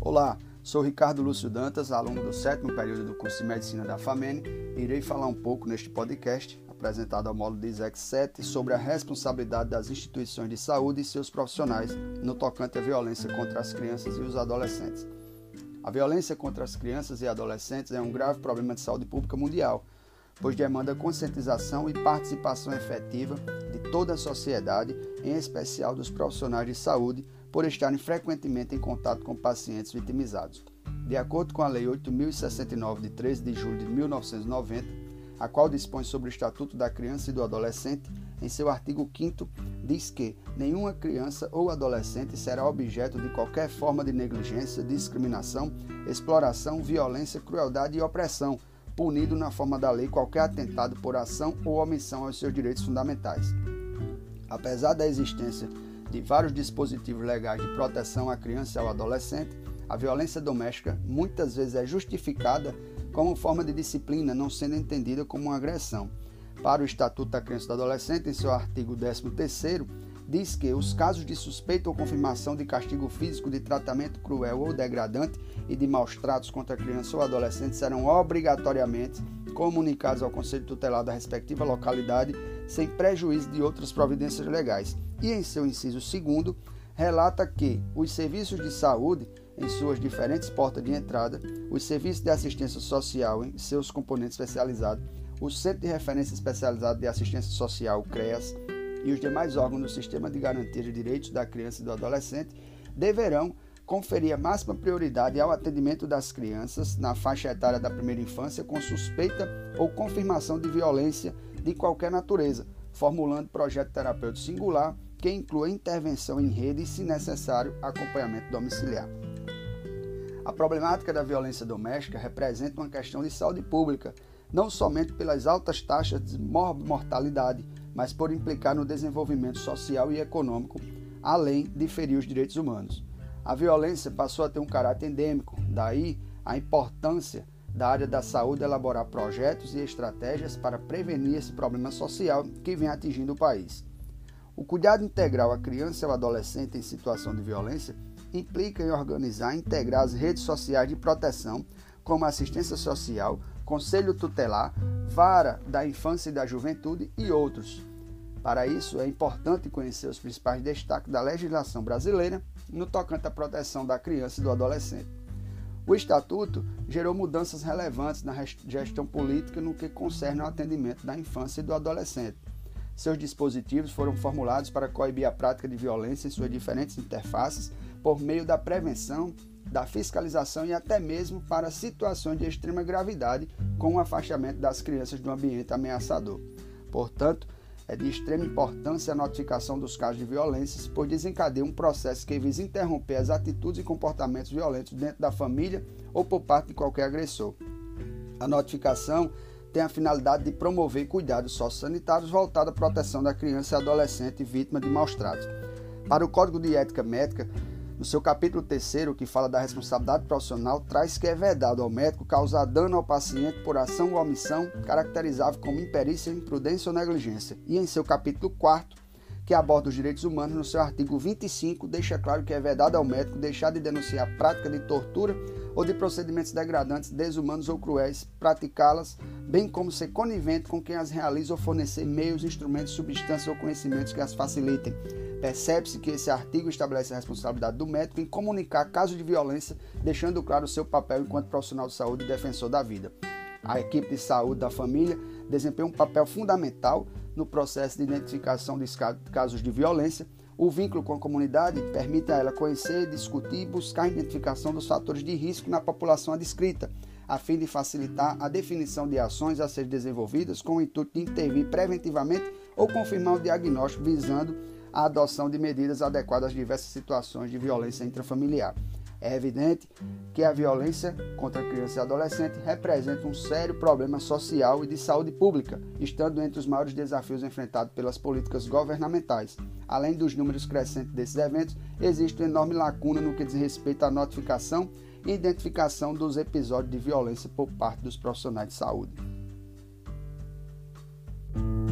Olá, sou Ricardo Lúcio Dantas, aluno do sétimo período do curso de Medicina da FAMEN irei falar um pouco neste podcast, apresentado ao módulo de ISEC 7, sobre a responsabilidade das instituições de saúde e seus profissionais no tocante à violência contra as crianças e os adolescentes. A violência contra as crianças e adolescentes é um grave problema de saúde pública mundial, pois demanda conscientização e participação efetiva de toda a sociedade, em especial dos profissionais de saúde, por estarem frequentemente em contato com pacientes vitimizados. De acordo com a Lei 8069 de 13 de julho de 1990, a qual dispõe sobre o Estatuto da Criança e do Adolescente, em seu artigo 5 diz que nenhuma criança ou adolescente será objeto de qualquer forma de negligência, discriminação, exploração, violência, crueldade e opressão, punido na forma da lei qualquer atentado por ação ou omissão aos seus direitos fundamentais. Apesar da existência de vários dispositivos legais de proteção à criança e ao adolescente, a violência doméstica muitas vezes é justificada como forma de disciplina, não sendo entendida como uma agressão. Para o Estatuto da Criança e do Adolescente, em seu artigo 13º, diz que os casos de suspeita ou confirmação de castigo físico, de tratamento cruel ou degradante e de maus tratos contra criança ou adolescente serão obrigatoriamente comunicados ao Conselho Tutelar da respectiva localidade, sem prejuízo de outras providências legais. E em seu inciso segundo, relata que os serviços de saúde, em suas diferentes portas de entrada, os serviços de assistência social em seus componentes especializados, o Centro de Referência Especializado de Assistência Social, CREAS, e os demais órgãos do Sistema de Garantia de Direitos da Criança e do Adolescente deverão conferir a máxima prioridade ao atendimento das crianças na faixa etária da primeira infância com suspeita ou confirmação de violência de qualquer natureza, formulando projeto terapêutico singular que inclua intervenção em rede e, se necessário, acompanhamento domiciliar. A problemática da violência doméstica representa uma questão de saúde pública, não somente pelas altas taxas de mortalidade, mas por implicar no desenvolvimento social e econômico, além de ferir os direitos humanos. A violência passou a ter um caráter endêmico, daí a importância da área da saúde elaborar projetos e estratégias para prevenir esse problema social que vem atingindo o país. O cuidado integral à criança ao adolescente em situação de violência implica em organizar e integrar as redes sociais de proteção, como assistência social, conselho tutelar, vara da infância e da juventude e outros, para isso, é importante conhecer os principais destaques da legislação brasileira no tocante à proteção da criança e do adolescente. O Estatuto gerou mudanças relevantes na gestão política no que concerne ao atendimento da infância e do adolescente. Seus dispositivos foram formulados para coibir a prática de violência em suas diferentes interfaces por meio da prevenção, da fiscalização e até mesmo para situações de extrema gravidade, com o afastamento das crianças do ambiente ameaçador. Portanto, é de extrema importância a notificação dos casos de violências, pois desencadeia um processo que visa interromper as atitudes e comportamentos violentos dentro da família ou por parte de qualquer agressor. A notificação tem a finalidade de promover cuidados sociosanitários voltados à proteção da criança e adolescente vítima de maus tratos. Para o Código de Ética Médica, no seu capítulo 3, que fala da responsabilidade profissional, traz que é vedado ao médico causar dano ao paciente por ação ou omissão caracterizável como imperícia, imprudência ou negligência. E em seu capítulo 4, que aborda os direitos humanos, no seu artigo 25, deixa claro que é vedado ao médico deixar de denunciar a prática de tortura ou de procedimentos degradantes, desumanos ou cruéis, praticá-las, bem como ser conivente com quem as realiza ou fornecer meios, instrumentos, substâncias ou conhecimentos que as facilitem Percebe-se que esse artigo estabelece a responsabilidade do médico em comunicar casos de violência, deixando claro o seu papel enquanto profissional de saúde e defensor da vida. A equipe de saúde da família desempenha um papel fundamental no processo de identificação de casos de violência. O vínculo com a comunidade permite a ela conhecer, discutir e buscar a identificação dos fatores de risco na população adscrita, a fim de facilitar a definição de ações a serem desenvolvidas com o intuito de intervir preventivamente ou confirmar o diagnóstico visando a adoção de medidas adequadas às diversas situações de violência intrafamiliar. É evidente que a violência contra a criança e adolescente representa um sério problema social e de saúde pública, estando entre os maiores desafios enfrentados pelas políticas governamentais. Além dos números crescentes desses eventos, existe uma enorme lacuna no que diz respeito à notificação e identificação dos episódios de violência por parte dos profissionais de saúde.